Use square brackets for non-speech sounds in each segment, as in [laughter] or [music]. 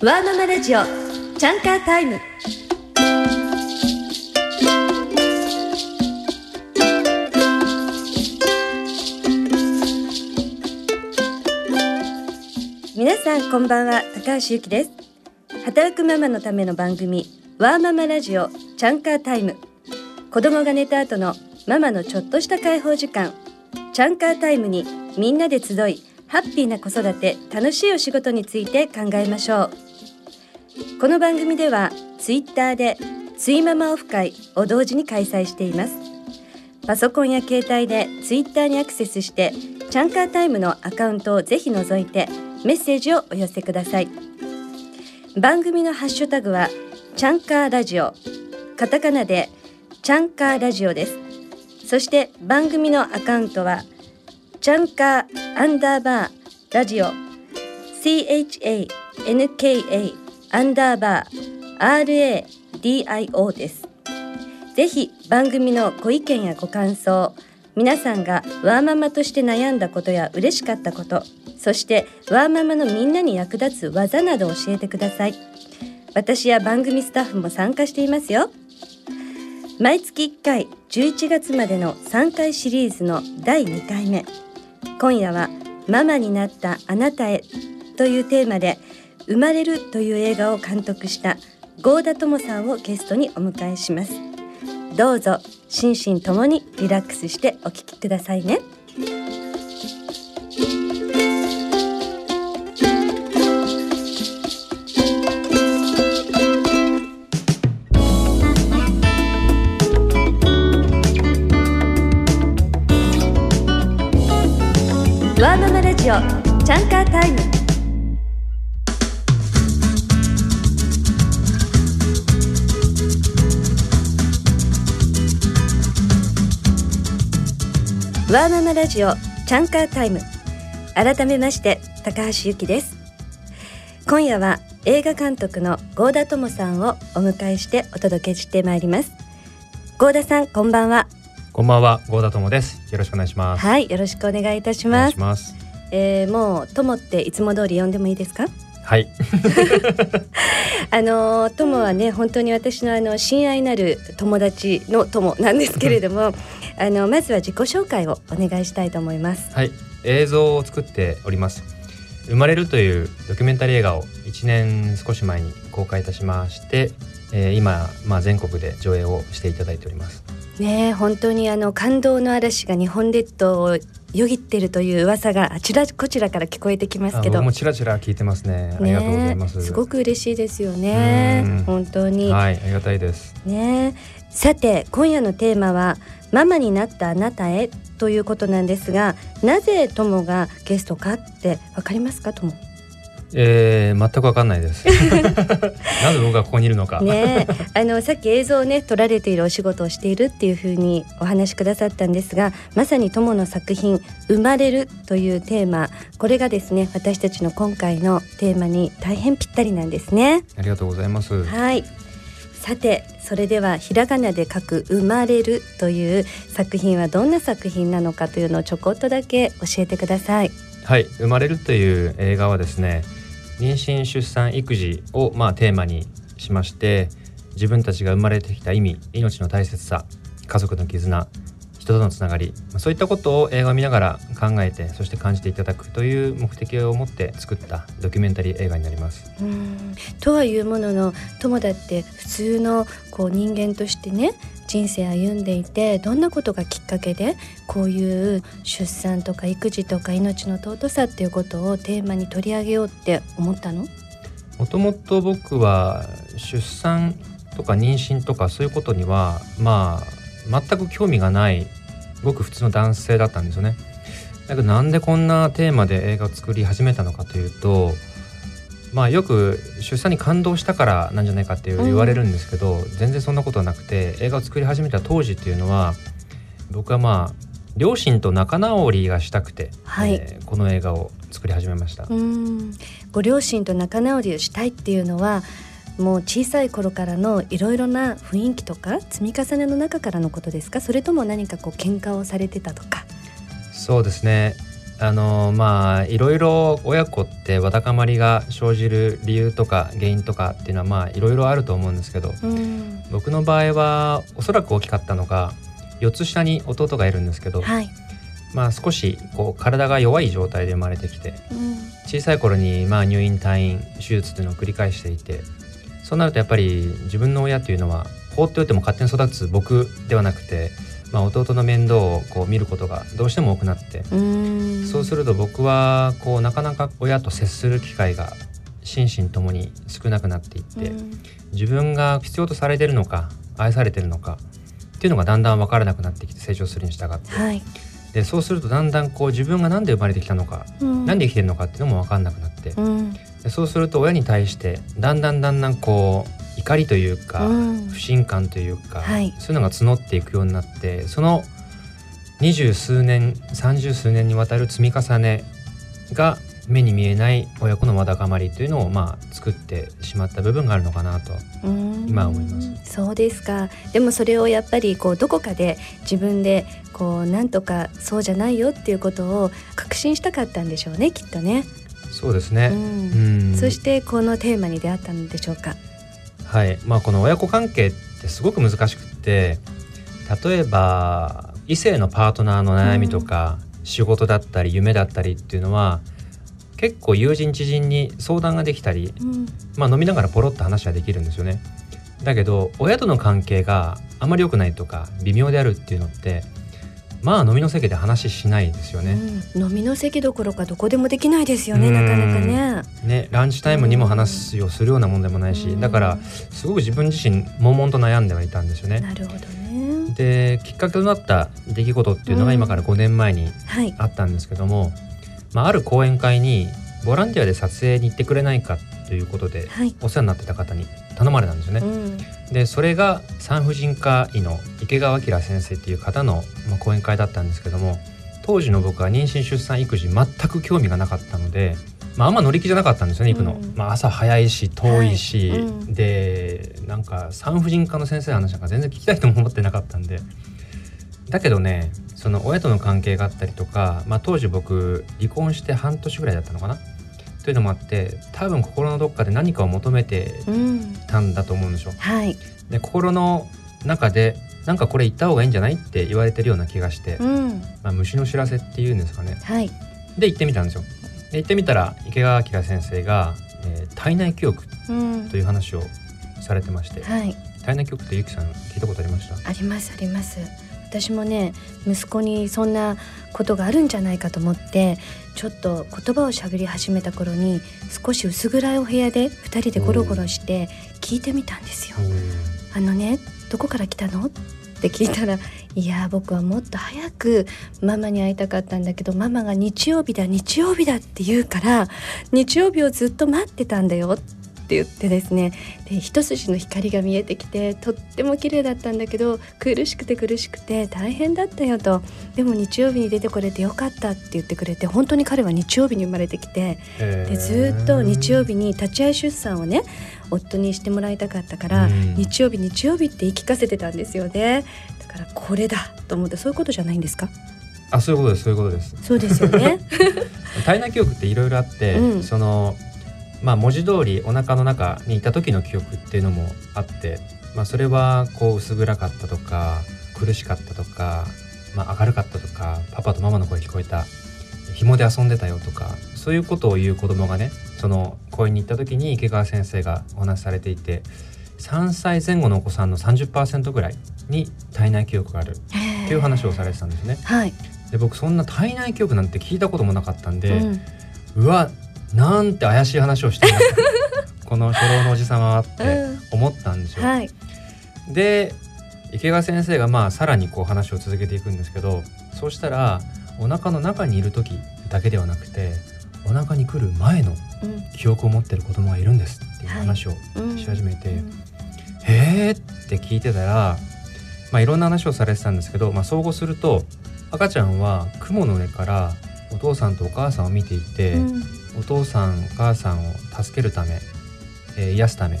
ワーママラジオチャンカータイム。皆さんこんばんは高橋由紀です。働くママのための番組ワーママラジオチャンカータイム。子供が寝た後のママのちょっとした解放時間。チャンカータイムにみんなで集いハッピーな子育て楽しいお仕事について考えましょう。この番組ではツイッターでツイママオフ会を同時に開催しています。パソコンや携帯でツイッターにアクセスしてチャンカータイムのアカウントをぜひ覗いてメッセージをお寄せください。番組のハッシュタグはチャンカーラジオ。カタカナでチャンカーラジオです。そして番組のアカウントはチャンカーアンダーバーラジオ。CHANKA アンダーバー RADIO です。ぜひ番組のご意見やご感想皆さんがワーママとして悩んだことや嬉しかったことそしてワーママのみんなに役立つ技など教えてください。私や番組スタッフも参加していますよ。毎月1回11月までの3回シリーズの第2回目。今夜はママになったあなたへというテーマで生まれるという映画を監督した郷田智さんをゲストにお迎えします。どうぞ心身ともにリラックスしてお聞きくださいね。ワーママラジオチャンカータイム改めまして高橋由紀です今夜は映画監督の郷田智さんをお迎えしてお届けしてまいります郷田さんこんばんはこんばんは、郷田智です。よろしくお願いします。はいよろしくお願いいたしますし。えー、もう友っていつも通り呼んでもいいですか？はい、[laughs] あの友はね本当に私のあの親愛なる友達の友なんですけれどもあのまずは自己紹介をお願いしたいと思いますはい、映像を作っております。生まれるというドキュメンタリー映画を1年少し前に公開いたしまして、えー今まあ全国で上映をしていただいております。ねえ本当にあの感動の嵐が日本列島をよぎってるという噂があちらこちらから聞こえてきますあけど僕もちらちら聞いてますね。ありがとうございます。すごく嬉しいですよねうん本当に、はい、ありがたいです。ねえさて今夜のテーマはママになったあなたへということなんですがなぜ友がゲストかってわかりますか友？えー、全くわかんないです。[laughs] なぜ僕がここにいるのか。ねえあのさっき映像をね撮られているお仕事をしているっていうふうにお話しくださったんですがまさに友の作品「生まれる」というテーマこれがですね私たちの今回のテーマに大変ぴったりなんですね。ありがとうございます。はいさてそれではひらがなで書く「生まれる」という作品はどんな作品なのかというのをちょこっとだけ教えてください。はい、生まれるという映画はですね妊娠出産育児をまあテーマにしまして自分たちが生まれてきた意味命の大切さ家族の絆人とのつながりそういったことを映画を見ながら考えてそして感じていただくという目的を持って作ったドキュメンタリー映画になります。とはいうものの友だって普通のこう人間としてね人生歩んでいてどんなことがきっかけでこういう出産とか育児とか命の尊さっていうことをテーマに取り上げようって思ったの？もともと僕は出産とか妊娠とかそういうことにはまあ全く興味がないごく普通の男性だったんですよね。だけどなんでこんなテーマで映画を作り始めたのかというとまあよく出産に感動したからなんじゃないかって言われるんですけど、全然そんなことはなくて映画を作り始めた当時っていうのは僕はまあ両親と仲直りがしたくて、はい。えーこの映画を作り始めました。うん。ご両親と仲直りをしたいっていうのはもう小さい頃からのいろいろな雰囲気とか積み重ねの中からのことですか？それとも何かこう喧嘩をされてたとか。そうですねあのまあいろいろ親子ってわだかまりが生じる理由とか原因とかっていうのはまあいろいろあると思うんですけど、うん、僕の場合はおそらく大きかったのが4つ下に弟がいるんですけど、はい、まあ少しこう体が弱い状態で生まれてきて、うん、小さい頃にまあ入院退院手術というのを繰り返していてそうなるとやっぱり自分の親というのは放っておいても勝手に育つ僕ではなくてまあ、弟の面倒をこう見ることがどうしても多くなってそうすると僕はこうなかなか親と接する機会が心身ともに少なくなっていって自分が必要とされてるのか愛されてるのかっていうのがだんだん分からなくなってきて成長するに従って、はい、でそうするとだんだんこう自分が何で生まれてきたのか、うん、何で生きてるのかっていうのも分かんなくなって、うん、でそうすると親に対してだんだんだんだんこう怒りというか、うん、不信感というか、はい、そういうのが募っていくようになってその二十数年三十数年にわたる積み重ねが目に見えない親子のわだかまりというのをまあ作ってしまった部分があるのかなと今思います。そうですか。でもそれをやっぱりこうどこかで自分でこうなんとかそうじゃないよっていうことを確信したかったんでしょうねきっとね。そうですね、うん、そしてこのテーマに出会ったんでしょうかはいまあ、この親子関係ってすごく難しくって例えば異性のパートナーの悩みとか、うん、仕事だったり夢だったりっていうのは結構友人知人に相談ができたり、うん、まあ、飲みながらポロッと話はできるんですよね。だけど親との関係があまり良くないとか微妙であるっていうのってまあ飲みの席で話しないですよね、うん、飲みの席どころかどこでもできないですよねなかなかね。ねランチタイムにも話をするようなもんでもないしだからすごく自分自身悶々と悩んではいたんですよね。なるほどね。できっかけとなった出来事っていうのが今から5年前にあったんですけども、はい、まあ、ある講演会にボランティアで撮影に行ってくれないかということで、はい、お世話になってた方に頼まれたんですよね。うん、でそれが産婦人科医の池川明先生っていう方の、まあ、講演会だったんですけども当時の僕は妊娠出産育児全く興味がなかったので、まあ、あんま乗り気じゃなかったんですよね行くの、うん、まあ、朝早いし遠いし、はい。うん、でなんか産婦人科の先生の話なんか全然聞きたいとも思ってなかったんで。だけどねその親との関係があったりとか、まあ、当時僕離婚して半年ぐらいだったのかなというのもあって多分心のどっかで何かを求めてたんだと思うんでしょう。はい、で心の中でなんかこれ言った方がいいんじゃないって言われてるような気がして、うん、まあ、虫の知らせっていうんですかね。はい、で行ってみたんですよ。で行ってみたら池川明先生が、えー、体内記憶という話をされてまして、はい、体内記憶ってゆきさん聞いたことありました？ありますあります。私もね息子にそんなことがあるんじゃないかと思ってちょっと言葉をしゃべり始めた頃に少し薄暗いお部屋で2人でゴロゴロして聞いてみたんですよ。あのねどこから来たの？って聞いたら「いや僕はもっと早くママに会いたかったんだけどママが日曜日だ日曜日だ」って言うから日曜日をずっと待ってたんだよってって言ってですね。で一筋の光が見えてきてとっても綺麗だったんだけど苦しくて苦しくて大変だったよと。でも日曜日に出てこれてよかったって言ってくれて本当に彼は日曜日に生まれてきてでずっと日曜日に立ち会い出産をね夫にしてもらいたかったから、日曜日日曜日って言い聞かせてたんですよね。だからこれだと思ってそういうことじゃないんですか？あそういうことですそういうことです。そうですよね。[laughs] 体内記憶っていろいろあって、うん、そのまあ、文字通りお腹の中にいた時の記憶っていうのもあって、まあ、それはこう薄暗かったとか苦しかったとか、まあ、明るかったとかパパとママの声聞こえた紐で遊んでたよとかそういうことを言う子供がねその公園に行った時に池川先生がお話しされていて3歳前後のお子さんの30%ぐらいに体内記憶があるっていう話をされてたんですね。はい、で僕そんな体内記憶なんて聞いたこともなかったんで、うん、うわなんて怪しい話をしてる [laughs] この初老のおじ様はって思ったんですよ。うんはい、で池川先生がまあさらにこう話を続けていくんですけどそうしたらお腹の中にいる時だけではなくてお腹に来る前の記憶を持ってる子供がいるんですっていう話をし始めて、はいうん、へえって聞いてたら、まあ、いろんな話をされてたんですけど、まあ、総合すると赤ちゃんは雲の上からお父さんとお母さんを見ていて、うん、お父さんお母さんを助けるため、えー、癒すため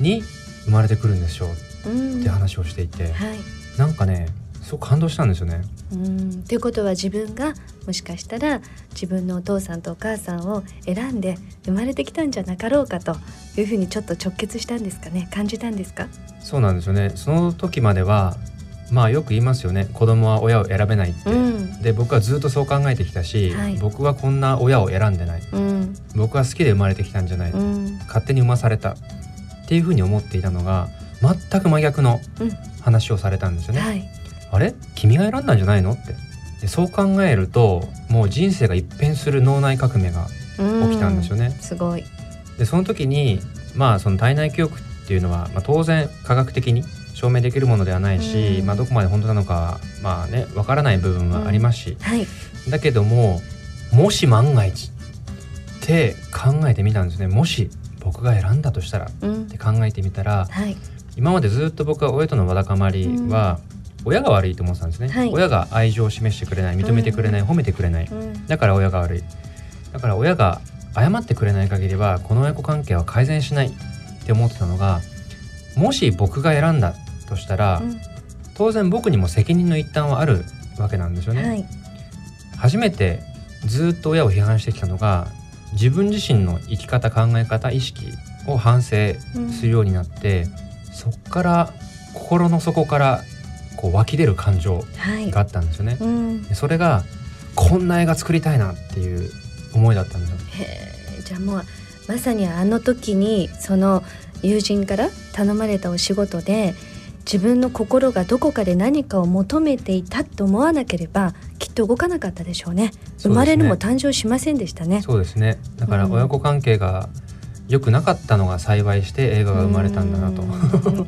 に生まれてくるんでしょうって話をしていて、うんはい、なんかねすごく感動したんですよね。うん。ということは自分がもしかしたら自分のお父さんとお母さんを選んで生まれてきたんじゃなかろうかというふうにちょっと直結したんですかね？感じたんですか？そうなんですよね。その時まではまあよく言いますよね。子供は親を選べないって、うん、で僕はずっとそう考えてきたし、はい、僕はこんな親を選んでない、うん、僕は好きで生まれてきたんじゃない、うん、勝手に産まされた。っていうふうに思っていたのが全く真逆の話をされたんですよね。はい、あれ？君が選んだんじゃないの？って。でそう考えるともう人生が一変する脳内革命が起きたんですよね。すごい。でその時にまあその体内記憶っていうのは、まあ、当然科学的に証明できるものではないし、まあ、どこまで本当なのかまあねわからない部分はありますし、はい、だけどももし万が一って考えてみたんですね。もし僕が選んだとしたらって考えてみたら、はい、今までずっと僕は親とのわだかまりは、親が悪いと思ってたんですね、はい、親が愛情を示してくれない認めてくれない、褒めてくれない、だから親が悪い。だから親が謝ってくれない限りはこの親子関係は改善しないって思ってたのがもし僕が選んだとしたら、うん、当然僕にも責任の一端はあるわけなんですよね。はい、初めてずっと親を批判してきたのが自分自身の生き方考え方意識を反省するようになって、うん、そっから心の底からこう湧き出る感情があったんですよね。はいうん、それがこんな映画作りたいなっていう思いだったんですよ。へじゃあもうまさにあの時にその友人から頼まれたお仕事で自分の心がどこかで何かを求めていたと思わなければきっと動かなかったでしょうね。生まれるも誕生しませんでしたね。そうですね。だから親子関係が良くなかったのが幸いして映画が生まれたんだなと。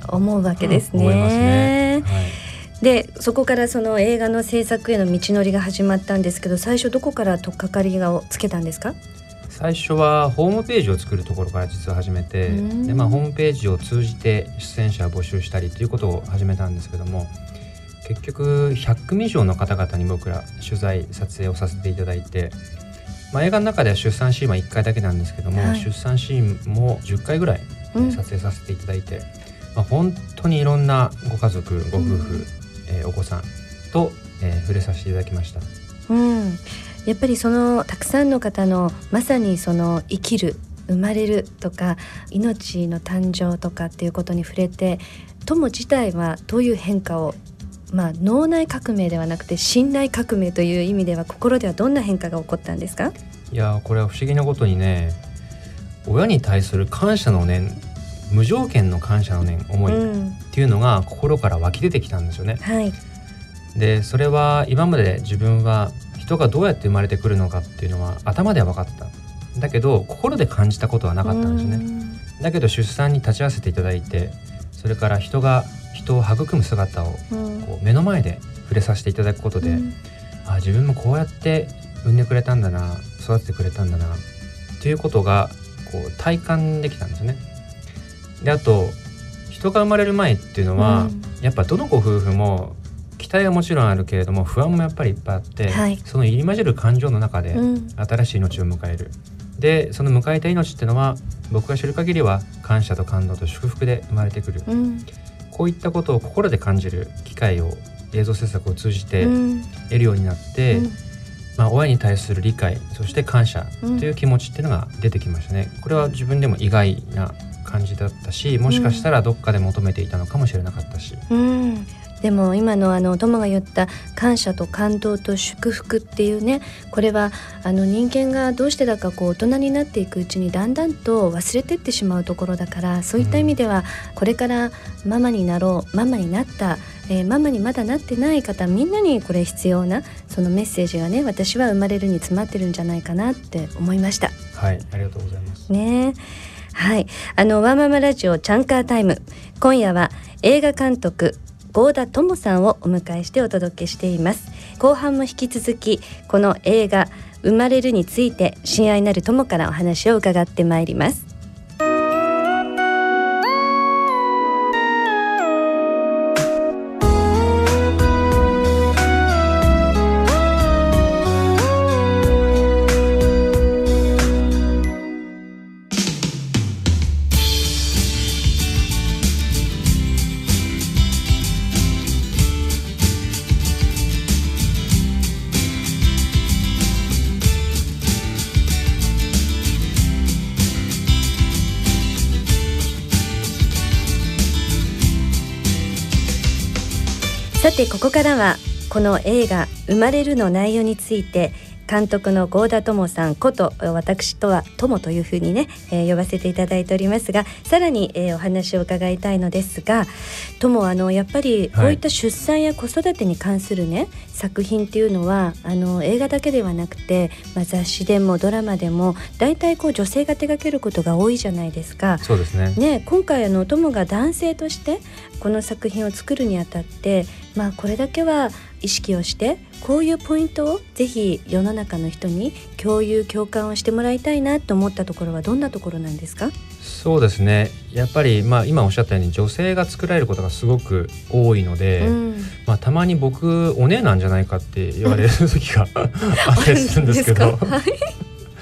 思うわけですね。ね、はい、でそこからその映画の制作への道のりが始まったんですけど最初どこから取っかかりをつけたんですか？最初はホームページを作るところから実は始めてで、まあ、ホームページを通じて出演者を募集したりということを始めたんですけども結局100組以上の方々に僕ら取材撮影をさせていただいて、まあ、映画の中では出産シーンは1回だけなんですけども、はい、出産シーンも10回ぐらい撮影させていただいて、うん、まあ、本当にいろんなご家族ご夫婦、うん、えー、お子さんと、えー、触れさせていただきました。うんやっぱりそのたくさんの方のまさにその生きる生まれるとか命の誕生とかっていうことに触れて友自体はどういう変化をまあ脳内革命ではなくて信頼革命という意味では心ではどんな変化が起こったんですか？いやこれは不思議なことにね親に対する感謝の念無条件の感謝の念思いっていうのが心から湧き出てきたんですよね。はい、でそれは今まで自分は人がどうやって生まれてくるのかっていうのは頭では分かってた。だけど心で感じたことはなかったんですね。だけど出産に立ち会わせていただいてそれから人が人を育む姿をこう目の前で触れさせていただくことで、うん、あ自分もこうやって産んでくれたんだな育ててくれたんだなっていうことがこう体感できたんですね。であと人が生まれる前っていうのは、うん、やっぱどのご夫婦も期待はもちろんあるけれども不安もやっぱりいっぱいあって、はい、その入り混じる感情の中で新しい命を迎える、うん、でその迎えた命っていうのは僕が知る限りは感謝と感動と祝福で生まれてくる、うん、こういったことを心で感じる機会を映像制作を通じて得るようになって、うん、まあ、親に対する理解そして感謝という気持ちっていうのが出てきましたね。これは自分でも意外な感じだったしもしかしたらどっかで求めていたのかもしれなかったし。うんでも今のあの友が言った感謝と感動と祝福っていうねこれはあの人間がどうしてだかこう大人になっていくうちにだんだんと忘れてってしまうところだからそういった意味ではこれからママになろうママになった、えー、ママにまだなってない方みんなにこれ必要なそのメッセージがね私は生まれるに詰まってるんじゃないかなって思いました。はいありがとうございます。ね。はい。あのワーママラジオチャンカータイム。今夜は映画監督合田智さんをお迎えしてお届けしています。後半も引き続きこの映画生まれるについて親愛なる友からお話を伺ってまいります。からはこの映画生まれるの内容について監督の郷田智さんこと私とは友というふうにね、えー、呼ばせていただいておりますがさらに、えー、お話を伺いたいのですが友あのやっぱりこういった出産や子育てに関するね、はい、作品っていうのはあの映画だけではなくて、まあ、雑誌でもドラマでも大体こう女性が手掛けることが多いじゃないですか。そうですねね今回あの友が男性としてこの作品を作るにあたってまあこれだけは意識をしてこういうポイントをぜひ世の中の人に共有共感をしてもらいたいなと思ったところはどんなところなんですか？そうですね。やっぱり、まあ、今おっしゃったように女性が作られることがすごく多いので、うん、まあ、たまに僕お姉なんじゃないかって言われる時が [laughs] あったりするんですけど。い。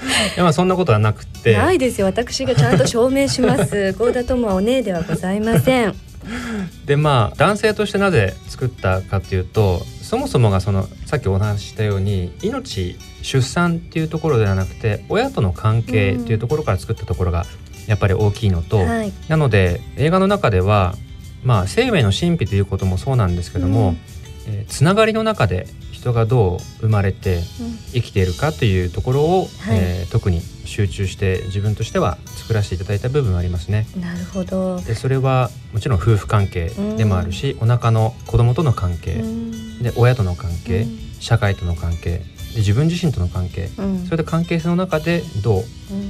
[laughs] やまあそんなことはなくて。ないですよ。私がちゃんと証明します。[laughs] 合田友はお姉ではございませんでまあ男性としてなぜ作ったかというとそもそもがそのさっきお話ししたように命出産っていうところではなくて親との関係っていうところから作ったところがやっぱり大きいのと、うんはい、なので映画の中ではまあ生命の神秘ということもそうなんですけども、うん、えー、つながりの中で人がどう生まれて生きているかというところを、うん、えー、特に集中して自分としては作らせていただいた部分はありますね。なるほど。でそれはもちろん夫婦関係でもあるし、うん、お腹の子供との関係、うん、で親との関係、うん、社会との関係で自分自身との関係、それで関係性の中でどう、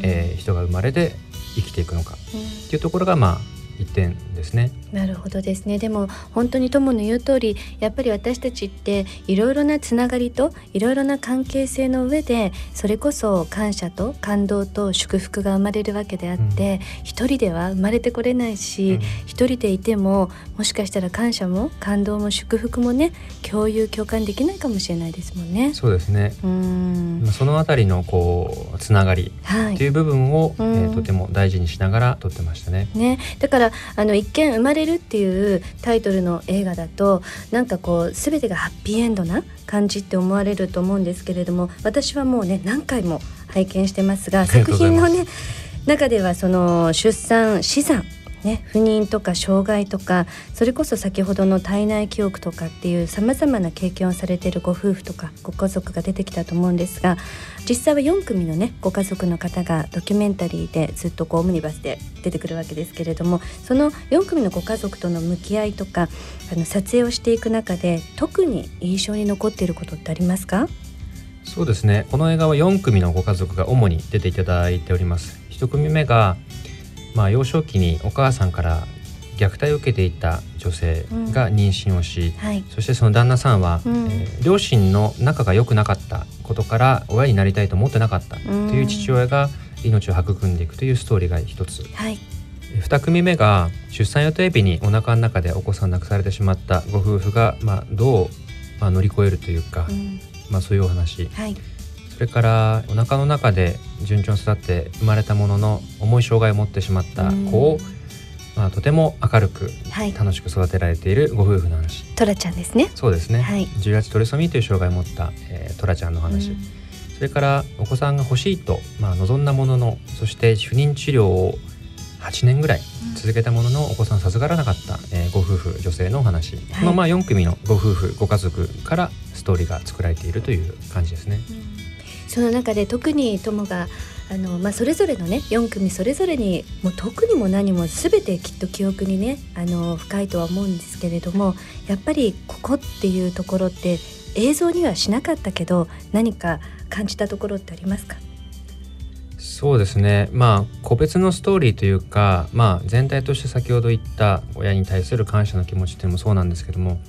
えー、人が生まれて生きていくのかっていうところがまあ一点ですね。なるほどですね。でも本当に友の言う通り、やっぱり私たちっていろいろなつながりといろいろな関係性の上で、それこそ感謝と感動と祝福が生まれるわけであって、うん、一人では生まれてこれないし、うん、一人でいてももしかしたら感謝も感動も祝福もね共有共感できないかもしれないですもんね。そうですね。うん。そのあたりのこうつながりっていう部分を、はい、えー、とても大事にしながら撮ってましたね。ね、だからあの一見生まれるっていうタイトルの映画だとなんかこう全てがハッピーエンドな感じって思われると思うんですけれども私はもうね何回も拝見してますが作品のね中ではその出産死産ね、不妊とか障害とかそれこそ先ほどの体内記憶とかっていうさまざまな経験をされているご夫婦とかご家族が出てきたと思うんですが実際は4組のねご家族の方がドキュメンタリーでずっとこうオムニバスで出てくるわけですけれどもその4組のご家族との向き合いとかあの撮影をしていく中で特に印象に残っていることってありますか？そうですね。この映画は4組のご家族が主に出ていただいております。1組目がまあ、幼少期にお母さんから虐待を受けていた女性が妊娠をし、うんはい、そしてその旦那さんは、うん、えー、両親の仲が良くなかったことから親になりたいと思ってなかったという父親が命を育んでいくというストーリーが一つ、はい、2組目が出産予定日にお腹の中でお子さん亡くされてしまったご夫婦が、まあ、どう、まあ、乗り越えるというか、うん、まあ、そういうお話。はいそれからお腹の中で順調に育って生まれたものの重い障害を持ってしまった子を、まあ、とても明るく楽しく育てられているご夫婦の話、トラちゃんですね。そうですね、はい、重圧トレソミーという障害を持った、えー、トラちゃんの話、それからお子さんが欲しいと、まあ、望んだもののそして不妊治療を8年ぐらい続けたもののお子さん授からなかった、えー、ご夫婦女性のお話、はい、このまあ4組のご夫婦ご家族からストーリーが作られているという感じですね。うんその中で特に友があの、まあ、それぞれのね4組それぞれにもう特にも何も全てきっと記憶にねあの深いとは思うんですけれどもやっぱりここっていうところって映像にはしなかったけど何か感じたところってありますか？そうですね。まあ個別のストーリーというか、まあ、全体として先ほど言った親に対する感謝の気持ちっていうのもそうなんですけども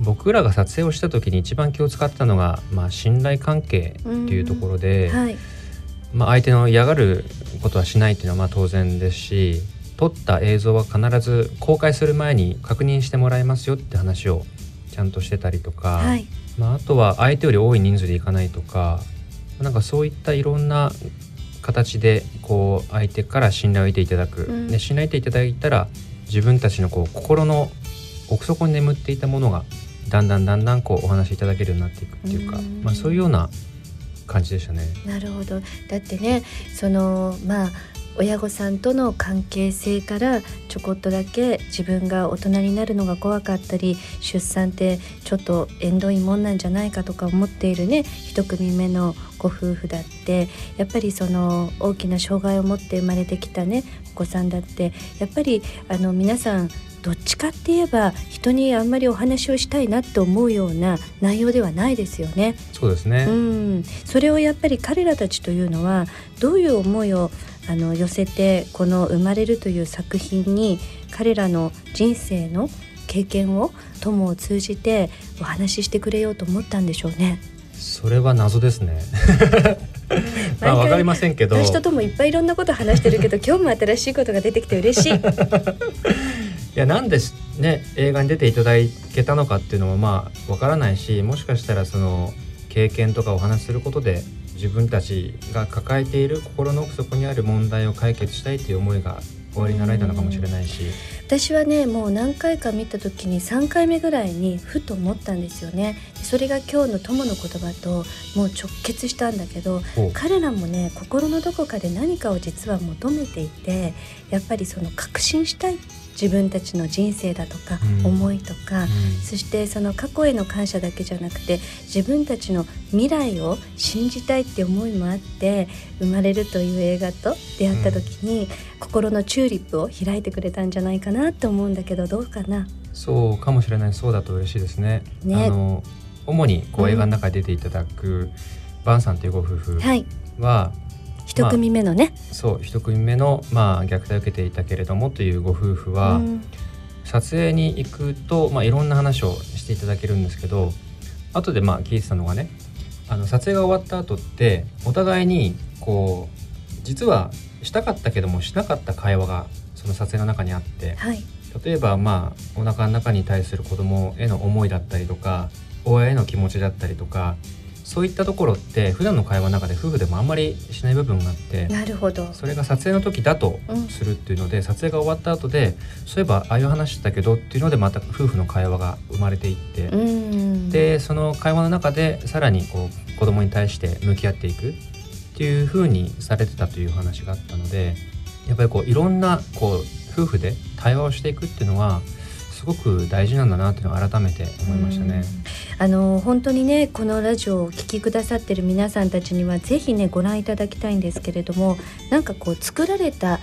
僕らが撮影をした時に一番気を使ったのが、まあ、信頼関係っていうところで、はい、まあ、相手の嫌がることはしないっていうのはまあ当然ですし撮った映像は必ず公開する前に確認してもらいますよって話をちゃんとしてたりとか、はい、まあ、あとは相手より多い人数でいかないとかなんかそういったいろんな形でこう相手から信頼を得ていただく、うん、で信頼を得ていただいたら自分たちのこう心の奥底に眠っていたものがだんだんだんだんこうお話しいただけるようになっていくっていうか、まあ、そういうような感じでしたね。なるほどだってねそのまあ親御さんとの関係性からちょこっとだけ自分が大人になるのが怖かったり出産ってちょっと縁遠いもんなんじゃないかとか思っているね一組目のご夫婦だってやっぱりその大きな障害を持って生まれてきたねお子さんだってやっぱりあの皆さんどっちかって言えば人にあんまりお話をしたいなって思うような内容ではないですよね。そうですね、うん、それをやっぱり彼らたちというのはどういう思いをあの寄せてこの「生まれる」という作品に彼らの人生の経験を友を通じてお話ししてくれようと思ったんでしょうね。それは謎ですね。[laughs] まあわかりませんけど。私とともいっぱいいろんなこと話してるけど、[laughs] 今日も新しいことが出てきて嬉しい。[laughs] いやなんでね映画に出ていただけたのかっていうのもまあわからないしもしかしたらその経験とかお話しすることで自分たちが抱えている心の奥底にある問題を解決したいという思いが終わりになられたのかもしれないし。私はねもう何回か見た時に3回目ぐらいにふと思ったんですよね。それが今日の友の言葉ともう直結したんだけど彼らもね心のどこかで何かを実は求めていてやっぱりその確信したい自分たちの人生だとか、思いとか、うん、そしてその過去への感謝だけじゃなくて自分たちの未来を信じたいって思いもあって「生まれる」という映画と出会った時に、うん、心のチューリップを開いてくれたんじゃないかなと思うんだけどどうかな？そうかもしれない。そうだと嬉しいですね。ね。あの主にこう映画の中に出ていただく、バンさんというご夫婦は、はい一組目のね、まあ、そう一組目の、まあ、虐待を受けていたけれどもというご夫婦は、うん、撮影に行くと、まあ、いろんな話をしていただけるんですけど後でまあ聞いてたのがねあの撮影が終わった後ってお互いにこう実はしたかったけどもしなかった会話がその撮影の中にあって、はい、例えばまあお腹の中に対する子供への思いだったりとか親への気持ちだったりとかそういったところって普段の会話の中で夫婦でもあんまりしない部分があってなるほど。それが撮影の時だとするっていうので、うん、撮影が終わった後でそういえばああいう話だけどっていうのでまた夫婦の会話が生まれていって、うん、でその会話の中でさらにこう子供に対して向き合っていくっていうふうにされてたという話があったのでやっぱりこういろんなこう夫婦で対話をしていくっていうのはすごく大事なんだなっていうのを改めて思いましたね。あの本当にねこのラジオをお聴きくださってる皆さんたちにはぜひねご覧いただきたいんですけれどもなんかこう作られた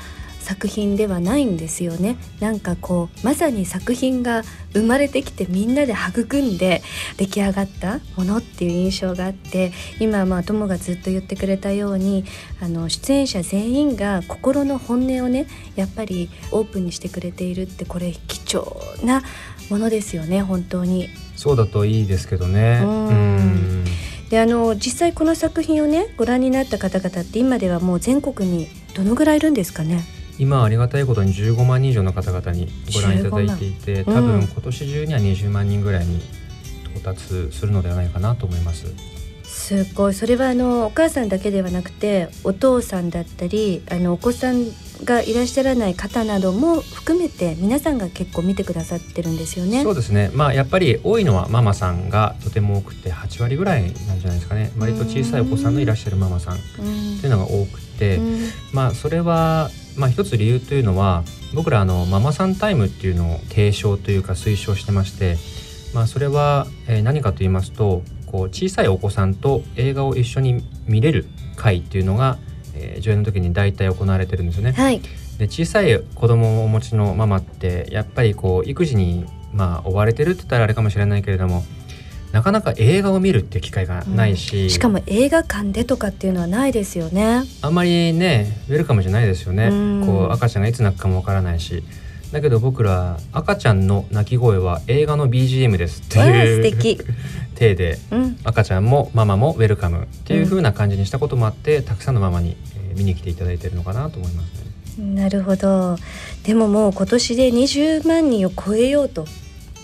作品ではないんですよね。なんかこうまさに作品が生まれてきてみんなで育んで出来上がったものっていう印象があって今まあ友がずっと言ってくれたようにあの出演者全員が心の本音をねやっぱりオープンにしてくれているってこれ貴重なものですよね本当に。そうだといいですけどね。うん。であの実際この作品をねご覧になった方々って今ではもう全国にどのぐらいいるんですかね？今ありがたいことに15万人以上の方々にご覧いただいていて、多分今年中には20万人ぐらいに到達するのではないかなと思います。すごいそれはあのお母さんだけではなくてお父さんだったりあのお子さんがいらっしゃらない方なども含めて皆さんが結構見てくださってるんですよね。そうですね。まあやっぱり多いのはママさんがとても多くて8割ぐらいなんじゃないですかね。割と小さいお子さんのいらっしゃるママさんっていうのが多くて、まあそれはまあ一つ理由というのは僕らあのママさんタイムっていうのを提唱というか推奨してまして、まあそれは何かと言いますと、こう小さいお子さんと映画を一緒に見れる会っていうのがえー、上演の時に大体行われてるんですよね。はい、で小さい子供をお持ちのママってやっぱりこう育児にまあ追われてるって言ったらあれかもしれないけれどもなかなか映画を見るっていう機会がないし、うん、しかも映画館でとかっていうのはないですよね。あんまりねウェルカムじゃないですよね、うん、こう赤ちゃんがいつ泣くかもわからないし。だけど僕ら赤ちゃんの泣き声は映画の BGM ですっていう素敵。[laughs] 体で、うん、赤ちゃんもママもウェルカムっていう風な感じにしたこともあって、たくさんのママに、えー、見に来ていただいてるのかなと思いますね。なるほど。でももう今年で20万人を超えようと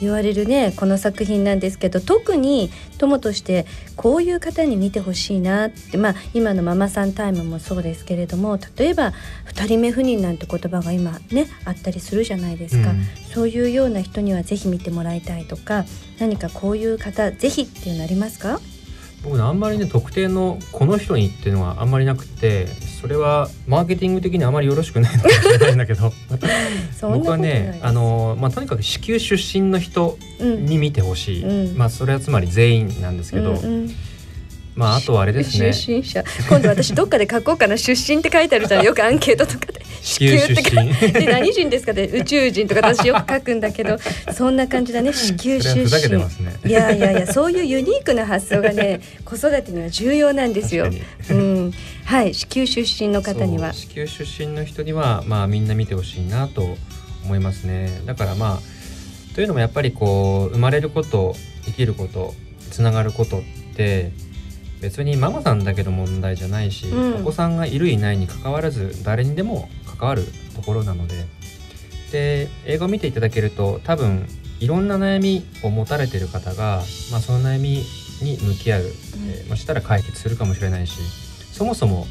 言われるねこの作品なんですけど特に友としてこういう方に見てほしいなってまあ今のママさんタイムもそうですけれども例えば2人目不妊なんて言葉が今ねあったりするじゃないですか、うん、そういうような人には是非見てもらいたいとか何かこういう方是非っていうのありますか？僕ねあんまりね特定のこの人にっていうのはあんまりなくてそれはマーケティング的にあまりよろしくないのかもしれないんだけど [laughs] 僕はねあの、まあ、とにかく子宮出身の人に見てほしい、うん、まあそれはつまり全員なんですけど。うんうんまああとはあれですね。出身者。今度私どっかで書こうかな。出身って書いてあるじゃん。よくアンケートとかで。子宮って書で何人ですか？で宇宙人とか私よく書くんだけど、[laughs] そんな感じだね。子宮出身。ね、いやいやいやそういうユニークな発想がね子育てには重要なんですよ。うん。はい。子宮出身の方には。子宮出身の人にはまあみんな見てほしいなと思いますね。だからまあというのもやっぱりこう生まれること生きることつながることって別にママさんだけの問題じゃないし、うん、お子さんがいるいないにかかわらず誰にでも関わるところなのでで映画を見ていただけると多分いろんな悩みを持たれてる方が、まあ、その悩みに向き合う、うん、えー、もしたら解決するかもしれないしそもそも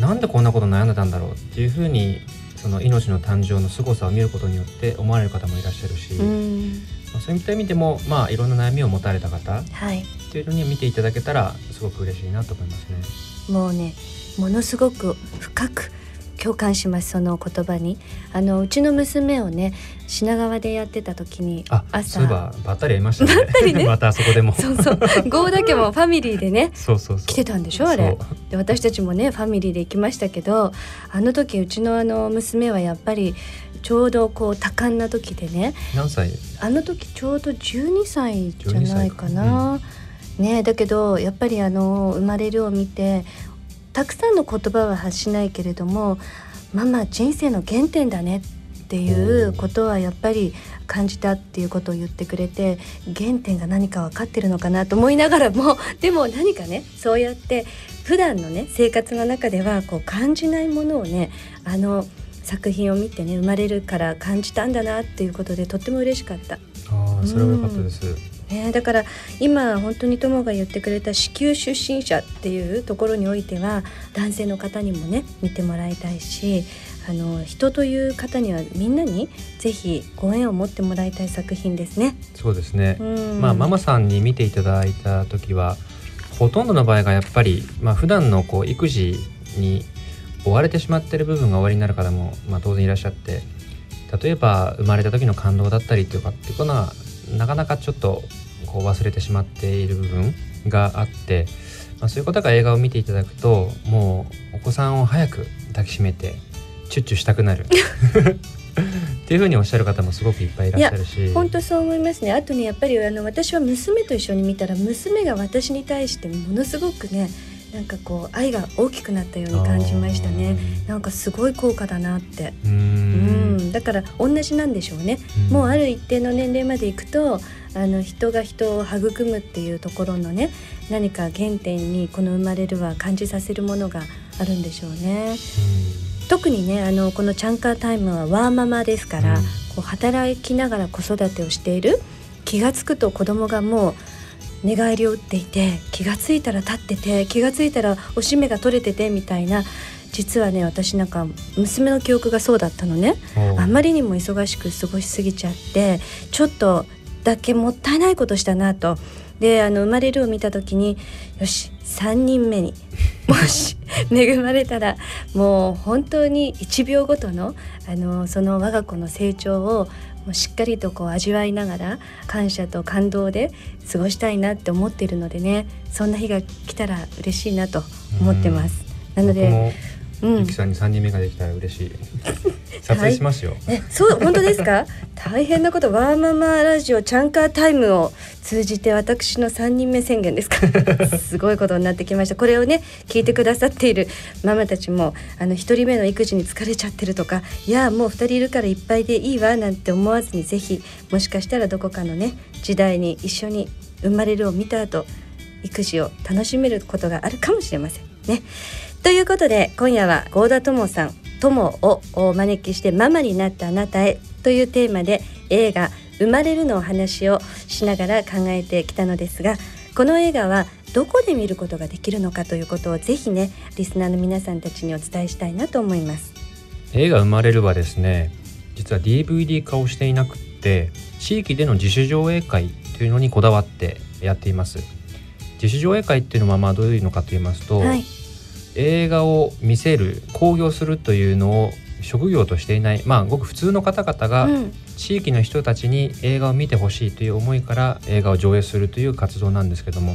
なんでこんなこと悩んでたんだろうっていうふうにその命の誕生の凄さを見ることによって思われる方もいらっしゃるし、うん、まあ、そういった意味でも、まあ、いろんな悩みを持たれた方、はい、っていうのに見ていただけたらすごく嬉しいなと思いますね。もうねものすごく深く共感しますその言葉に。あのうちの娘をね品川でやってた時に朝。ばばったり会いましたね。ばったりね。[laughs] またそこでも。そうそう。郷田家もファミリーでねそうそう来てたんでしょあれ。で私たちもねファミリーで行きましたけどあの時うちのあの娘はやっぱりちょうどこう多感な時でね何歳？あの時ちょうど12歳じゃないかな、うん、ねだけどやっぱりあの生まれるを見てたくさんの言葉は発しないけれどもママ人生の原点だねっていうことはやっぱり感じたっていうことを言ってくれて原点が何か分かってるのかなと思いながらも [laughs] でも何かねそうやって普段のね生活の中ではこう感じないものをねあの作品を見てね生まれるから感じたんだなっていうことでとっても嬉しかった。あそれは良かったです、うんね、だから今本当に友が言ってくれた子宮出身者っていうところにおいては男性の方にもね見てもらいたいしあの人という方にはみんなにぜひご縁を持ってもらいたい作品ですね。そうですね、まあママさんに見ていただいた時はほとんどの場合がやっぱり、まあ普段のこう育児に追われてしまってる部分が終わりになる方も、まあ、当然いらっしゃって例えば生まれた時の感動だったりとかっていうのはなかなかちょっとこう忘れてしまっている部分があって、まあ、そういう方が映画を見ていただくともうお子さんを早く抱きしめてチュッチュしたくなる。[laughs] っていうふうにおっしゃる方もすごくいっぱいいらっしゃるし。本当そう思いますね。あとねやっぱりあの私は娘と一緒に見たら娘が私に対してものすごくねなんかこう愛が大きくなったように感じましたね。なんかすごい効果だなって。うん。だから同じなんでしょうね。もうある一定の年齢までいくとあの人が人を育むっていうところのね何か原点にこの生まれるは感じさせるものがあるんでしょうね。特にねあのこのチャンカータイムはワーママですから、こう働きながら子育てをしている気が付くと子供がもう寝返りを打っていて気が付いたら立ってて気が付いたらおしめが取れててみたいな実はね私なんか娘の記憶がそうだったのね。あまりにも忙しく過ごしすぎちゃってちょっとだけもったいないことしたなとであの生まれるを見た時によし3人目に [laughs] もし恵まれたらもう本当に1秒ごとのあのその我が子の成長をもうしっかりとこう味わいながら感謝と感動で過ごしたいなって思っているのでねそんな日が来たら嬉しいなと思ってます。なのでゆきさんに三人目ができたら嬉しい。[laughs] 撮影しますよ。え、そう本当ですか？大変なことワーママラジオチャンカータイムを通じて私の三人目宣言ですか？[laughs] すごいことになってきました。これをね聞いてくださっているママたちもあの一人目の育児に疲れちゃってるとか、いやもう二人いるからいっぱいでいいわなんて思わずにぜひもしかしたらどこかのね時代に一緒に生まれるを見た後育児を楽しめることがあるかもしれませんね。ということで今夜は合田智さん友をお招きしてママになったあなたへというテーマで映画生まれるのお話をしながら考えてきたのですがこの映画はどこで見ることができるのかということをぜひねリスナーの皆さんたちにお伝えしたいなと思います。映画生まれるはですね。実は DVD 化をしていなくって地域での自主上映会というのにこだわってやっています。自主上映会っていうのはまあどういうのかと言いますと、はい映画を見せる興行するというのを職業としていないまあごく普通の方々がうん。地域の人たちに映画を見てほしいという思いから映画を上映するという活動なんですけども。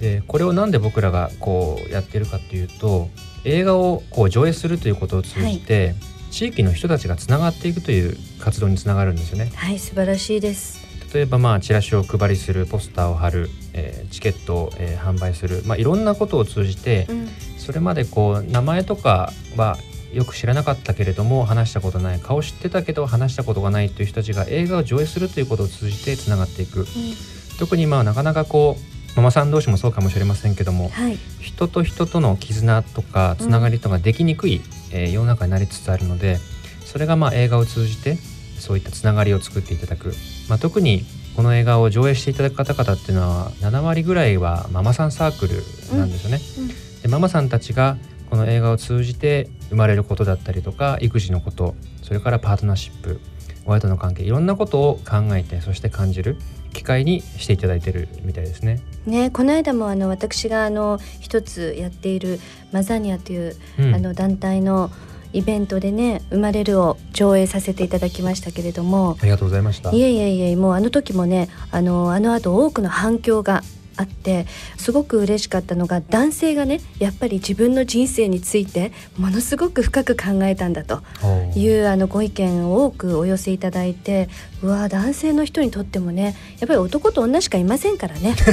でこれをなんで僕らがこうやってるかっていうと映画をこう上映するということを通じて、地域の人たちがつながっていくという活動につながるんですよね。はい素晴らしいです。例えばまあチラシを配りするポスターを貼る、えーチケットを、えー販売する、まあ、いろんなことを通じてうんそれまでこう名前とかはよく知らなかったけれども話したことない顔知ってたけど話したことがないという人たちが映画を上映するということを通じてつながっていく。特にまあなかなかこうママさん同士もそうかもしれませんけどもはい。人と人との絆とかつながりとかできにくい、えー世の中になりつつあるのでそれがまあ映画を通じてそういったつながりを作っていただく、まあ、特にこの映画を上映していただく方々っていうのは7割ぐらいはママさんサークルなんですよね。うん。でママさんたちがこの映画を通じて生まれることだったりとか育児のことそれからパートナーシップ親との関係いろんなことを考えてそして感じる機会にしていただいてるみたいですね。ねこの間もあの私があの一つやっているマザニアという、うんあの団体のイベントでね「生まれる」を上映させていただきましたけれどもありがとうございました。いえいえいえもうあの時もねあのあの後多くの反響があってすごく嬉しかったのが男性がねやっぱり自分の人生についてものすごく深く考えたんだというあのご意見を多くお寄せいただいてうわ男性の人にとってもねやっぱり男と女しかいませんからね。[laughs]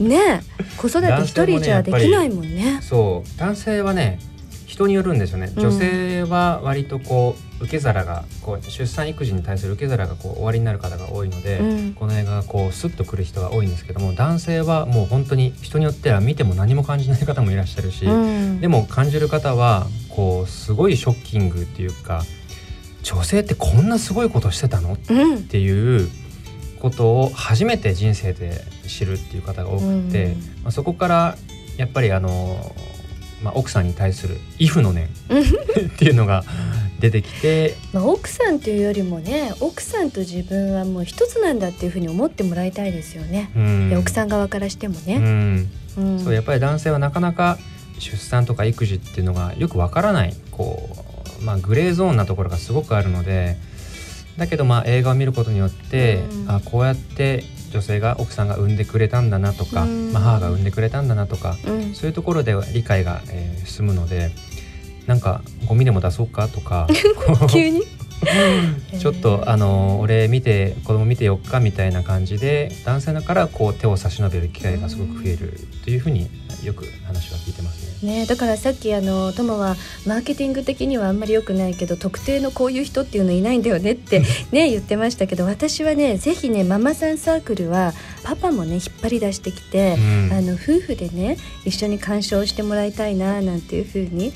ねえ子育て一人じゃできないもんね。そう。男性はね人によるんですよね。うん。女性は割とこう受け皿がこう出産育児に対する受け皿がこう終わりになる方が多いので、うん。この映画がこうスッとくる人が多いんですけども男性はもう本当に人によっては見ても何も感じない方もいらっしゃるし、うん。でも感じる方はこうすごいショッキングっていうか女性ってこんなすごいことしてたの？っうん。ていうことを初めて人生で知るっていう方が多くて、うん。まあ、そこからやっぱりあの、まあ、奥さんに対する「イフの念」[laughs] っていうのが出てきて。まあ、奥さんというよりもね奥さんと自分はもう一つなんだっていうふうに思ってもらいたいですよね。うん。で奥さん側からしてもうね。ん。うん。そうやっぱり男性はなかなか出産とか育児っていうのがよくわからない。こう、まあ、グレーゾーンなところがすごくあるので。だけどまあ映画を見ることによって、うん。あこうやって女性が奥さんが産んでくれたんだなとか、うん。まあ、母が産んでくれたんだなとかうん。そういうところでは理解が、えー進むのでなんかゴミでも出そうかとか。[laughs] 急に？[laughs] ちょっとあの俺見て子供見てよっかみたいな感じで男性だからこう手を差し伸べる機会がすごく増えるというふうによく話は聞いてますね。ね、だからさっきあのトモはマーケティング的にはあんまり良くないけど特定のこういう人っていうのいないんだよねって [laughs] ね言ってましたけど私はねぜひねママさんサークルはパパもね引っ張り出してきて、うん。あの夫婦でね一緒に鑑賞してもらいたいななんていう風に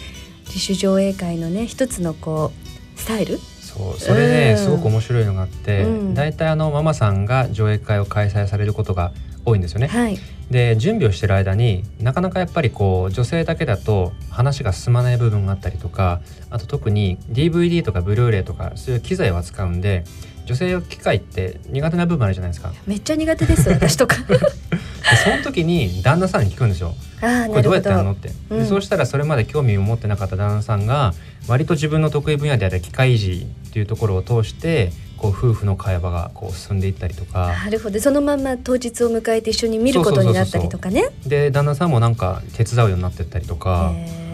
自主上映会のね一つのこうスタイル？そうそれね、うん。すごく面白いのがあって、うん。だいたいあのママさんが上映会を開催されることが多いんですよね。はい。で準備をしてる間になかなかやっぱりこう女性だけだと話が進まない部分があったりとかあと特に DVD とかブルーレイとかそういう機材を扱うんで女性の機械って苦手な部分あるじゃないですか。めっちゃ苦手です私とか [laughs] でその時に旦那さんに聞くんですよ。これどうやってやるのって、うん。でそうしたらそれまで興味を持ってなかった旦那さんが割と自分の得意分野である機械いじりっていうところを通してこう夫婦の会話がこう進んでいったりとか。なるほど。そのまんま当日を迎えて一緒に見ることになったりとかね。で旦那さんもなんか手伝うようになってったりとか、へー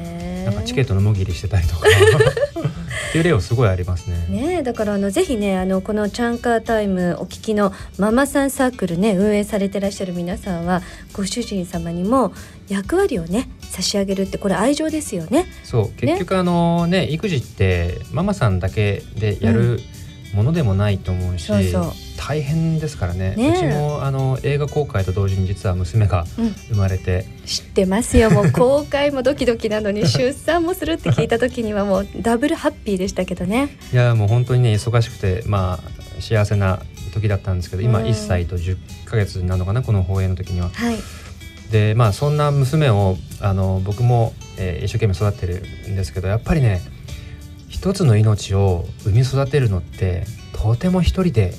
なんかチケットのもぎりしてたりとか [laughs] っていう例をすごいありますね。ねえだからあのぜひねあのこのチャンカータイムお聞きのママさんサークルね運営されてらっしゃる皆さんはご主人様にも役割をね差し上げるってこれ愛情ですよね。そう結局あのね育児ってママさんだけでやるものでもないと思うし、大変ですからね。ねえ。うちもあの映画公開と同時に実は娘がうん。生まれて、知ってますよ。もう公開もドキドキなのに [laughs] 出産もするって聞いた時にはもうダブルハッピーでしたけどね。いやもう本当にね忙しくてまあ幸せな時だったんですけど今うん。1歳と10ヶ月なのかなこの放映の時には。はい。でまあそんな娘をあの僕も、えー一生懸命育ってるんですけどやっぱりね一つの命を産み育てるのってとても一人で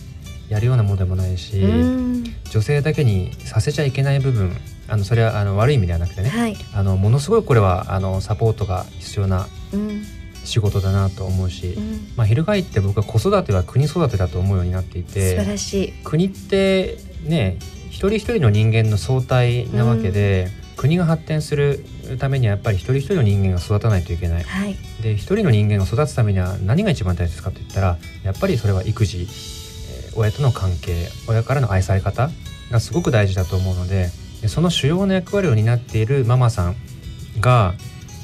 やるようなものでもないし、うん。女性だけにさせちゃいけない部分あのそれはあの悪い意味ではなくてね、はい、あのものすごいこれはあのサポートが必要なうん。仕事だなと思うし、うん、まあ、翻って僕は子育ては国育てだと思うようになってい素晴てらしい。国ってね一人一人の人間の相対なわけで、国が発展するためにはやっぱり一人一人の人間が育たないといけない。はい、で一人の人間が育つためには何が一番大切かって言ったらやっぱりそれは育児、えー親との関係親からの愛され方がすごく大事だと思うのででその主要な役割を担っているママさんが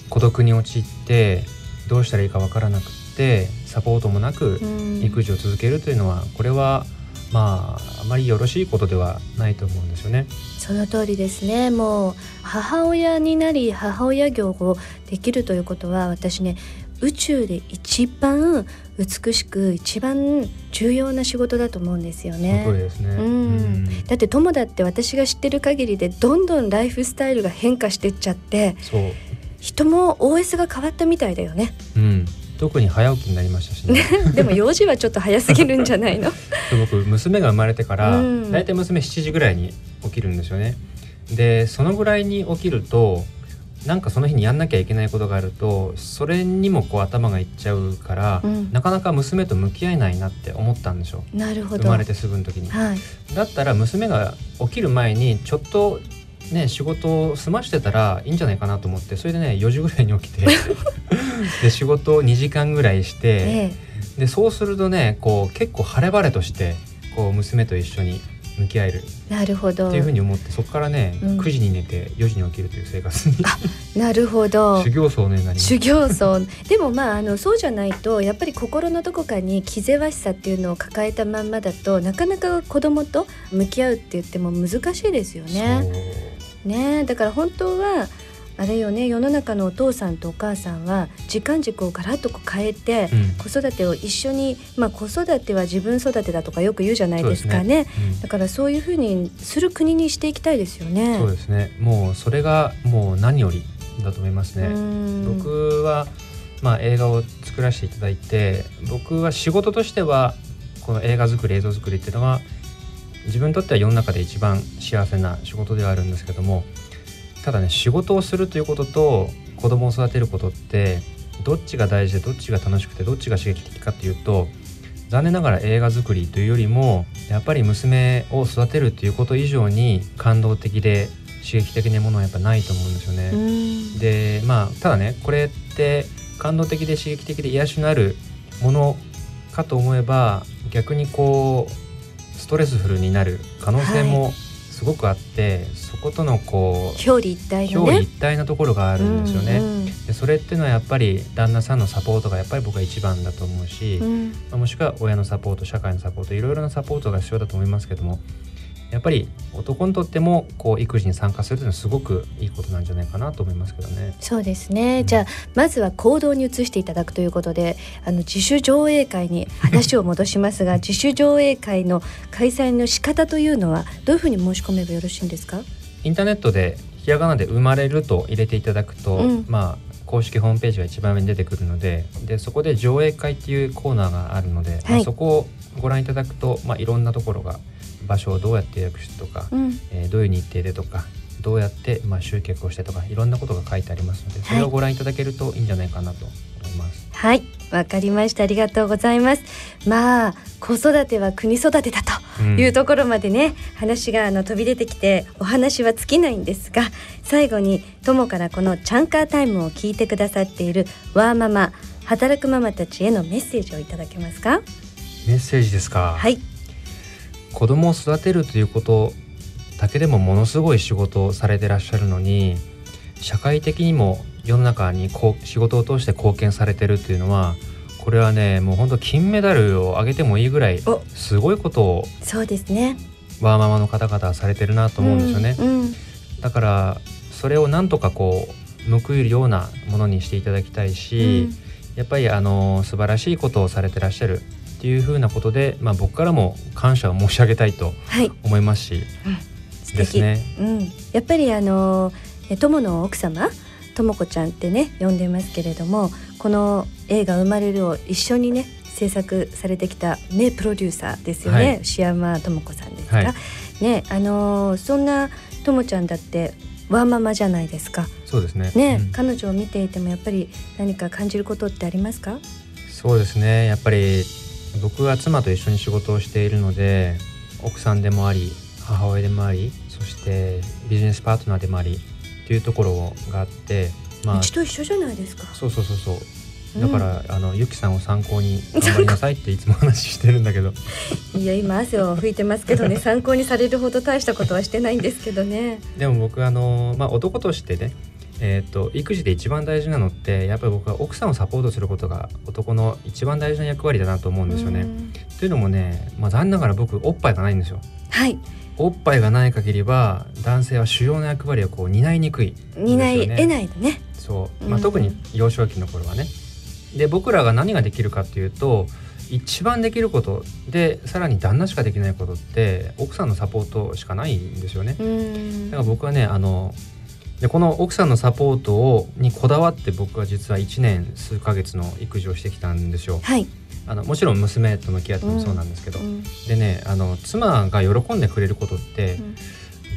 孤独に陥ってどうしたらいいかわからなくってサポートもなくうん育児を続けるというのはこれはまああまりよろしいことではないと思うんですよね。その通りですね。もう母親になり母親業をできるということは私ね宇宙で一番美しく一番重要な仕事だと思うんですよね。うん。だって友だって私が知ってる限りでどんどんライフスタイルが変化してっちゃってそう、人も OS が変わったみたいだよね。うん、特に早起きになりましたしね。でも幼児はちょっと早すぎるんじゃないの？[laughs] で僕娘が生まれてからうん大体娘7時ぐらいに起きるんですよね。でそのぐらいに起きるとなんかその日にやんなきゃいけないことがあるとそれにもこう頭がいっちゃうから、うんなかなか娘と向き合えないなって思ったんでしょなるほど生まれてすぐの時に。はいだったら娘が起きる前にちょっとね仕事を済ましてたらいいんじゃないかなと思ってそれでね4時ぐらいに起きて [laughs] で仕事を2時間ぐらいして。ええ。でそうするとねこう結構晴れ晴れとしてこう娘と一緒に向き合える。なるほど。っていうふうに思ってそこからね、うん。9時に寝て4時に起きるという生活に。なるほど。[laughs] 修行僧のようになります。修行僧。でもまああのそうじゃないとやっぱり心のどこかに気ぜわしさっていうのを抱えたまんまだとなかなか子供と向き合うって言っても難しいですよね。ね。だから本当はあれよね世の中のお父さんとお母さんは時間軸をガラッと変えて、子育てを一緒にまあ子育ては自分育てだとかよく言うじゃないですかね。うん。だからそういうふうにする国にしていきたいですよね。そうですね。もうそれがもう何よりだと思いますね、うん。僕はまあ映画を作らせていただいて僕は仕事としてはこの映画作り映像作りっていうのは自分にとっては世の中で一番幸せな仕事ではあるんですけどもただね仕事をするということと子供を育てることってどっちが大事でどっちが楽しくてどっちが刺激的かっていうと残念ながら映画作りというよりもやっぱり娘を育てるということ以上に感動的で刺激的なものはやっぱないと思うんですよね。うんでまあただねこれって感動的で刺激的で癒しのあるものかと思えば逆にこうストレスフルになる可能性もすごくあって、そことのこう表裏一体のね。表裏一体なところがあるんですよね。うんでそれっていうのはやっぱり旦那さんのサポートがやっぱり僕は一番だと思うし、うんまあもしくは親のサポート社会のサポートいろいろなサポートが必要だと思いますけどもやっぱり男にとってもこう育児に参加するというのはすごくいいことなんじゃないかなと思いますけどね。そうですね、じゃあまずは行動に移していただくということであの自主上映会に話を戻しますが自主上映会の開催の仕方というのはどういうふうに申し込めばよろしいんですか？インターネットでひらがなで生まれると入れていただくと、うん。まあ公式ホームページが一番上に出てくるのででそこで上映会っていうコーナーがあるので、まあはいそこをご覧いただくと、まあ、いろんなところが場所をどうやって予約してとか、うん。えーどういう日程でとかどうやってまあ集客をしてとかいろんなことが書いてありますのでそれをご覧いただけるといいんじゃないかなと思います。はい。わかりました。ありがとうございます。まあ子育ては国育てだとうん。いうところまでね、話があの飛び出てきてお話は尽きないんですが最後に友からこのチャンカータイムを聞いてくださっているワーママ働くママたちへのメッセージをいただけますか？メッセージですか、はい子供を育てるということだけでもものすごい仕事をされてらっしゃるのに社会的にも世の中にこう仕事を通して貢献されてるっていうのはこれはねもう本当金メダルをあげてもいいぐらいお。すごいことをそうですね。ワーママの方々はされてるなと思うんですよね。うんうん。だからそれをなんとかこう報いるようなものにしていただきたいし、やっぱりあの素晴らしいことをされてらっしゃるっていうふうなことで、まあ、僕からも感謝を申し上げたいとはい。思いますし、素敵、ですね。うん、やっぱりあのえ友の奥様とも子ちゃんってね呼んでますけれどもこの映画「生まれる」を一緒にね制作されてきた名プロデューサーですよね、はい。牛山智子さんですか、はい。ねあのそんなともちゃんだってワンママじゃないですか。そうですね。ね、うん。彼女を見ていてもやっぱり何か感じることってありますか？そうですね。やっぱり僕は妻と一緒に仕事をしているので奥さんでもあり母親でもありそしてビジネスパートナーでもありっていうところがあってまあうちと一緒じゃないですか。そうそうそうそう。うん。だから、あのゆきさんを参考に頑張りなさいって [laughs] いつも話してるんだけど。いや今汗を拭いてますけどね。[laughs] 参考にされるほど大したことはしてないんですけどね。でも僕あの、まあ、男としてねえー、と育児で一番大事なのってやっぱり僕は奥さんをサポートすることが男の一番大事な役割だなと思うんですよね。うんというのもね、まあ、残念ながら僕おっぱいがないんですよ。はいおっぱいがない限りは男性は主要な役割をこう担いにくい担い得いないのねそう、まあ、うん特に幼少期の頃はね。で僕らが何ができるかっていうと一番できることでさらに旦那しかできないことって奥さんのサポートしかないんですよね。うんだから僕はねあのでこの奥さんのサポートをにこだわって僕は実は1年数ヶ月の育児をしてきたんですよ。はい、あのもちろん娘と向き合ってもそうなんですけど、うん。でねあの妻が喜んでくれることって、うん。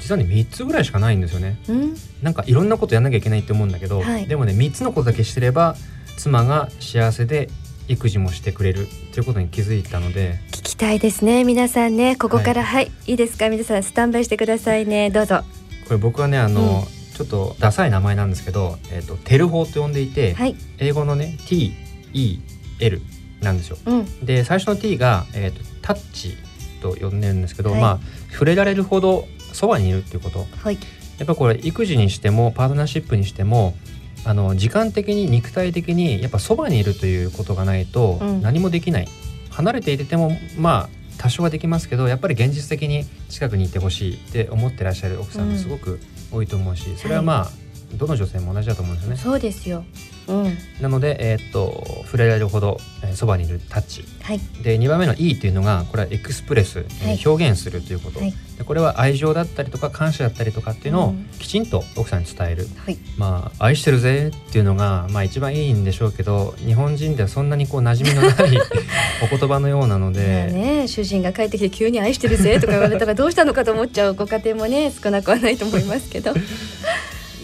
実はね3つぐらいしかないんですよね。うん。なんかいろんなことやんなきゃいけないって思うんだけど、はい。でもね3つのことだけしてれば妻が幸せで育児もしてくれるっていうことに気づいたので聞きたいですね皆さんね。ここからはい、い、いですか？皆さんスタンバイしてくださいね。どうぞ。これ僕はねあの、ちょっとダサい名前なんですけど、えっとテル法と呼んでいて、はい。英語のね TEL なんですよ。う。ん。で最初の T が、えー、とタッチと呼んでるんですけど、はい。まあ触れられるほどそばにいるっていうこと。はい。やっぱこれ育児にしてもパートナーシップにしてもあの時間的に肉体的にやっぱそばにいるということがないとうん。何もできない、離れていててもまあ多少はできますけどやっぱり現実的に近くにいてほしいって思ってらっしゃる奥さんうん。がすごく多いと思うし、それはまあ、どの女性も同じだと思うんですよね。そうですようんなので、えーっと触れられるほど、えーそばにいるタッチ。はい。で2番目の E っていうのがこれはエクスプレス、えーはい。表現するということ、はい。でこれは愛情だったりとか感謝だったりとかっていうのをうん。きちんと奥さんに伝える、はい。まあ愛してるぜっていうのがまあ一番いいんでしょうけど日本人ではそんなにこう馴染みのない [laughs] お言葉のようなので、ね主人が帰ってきて急に愛してるぜとか言われたらどうしたのかと思っちゃうご家庭もね少なくはないと思いますけど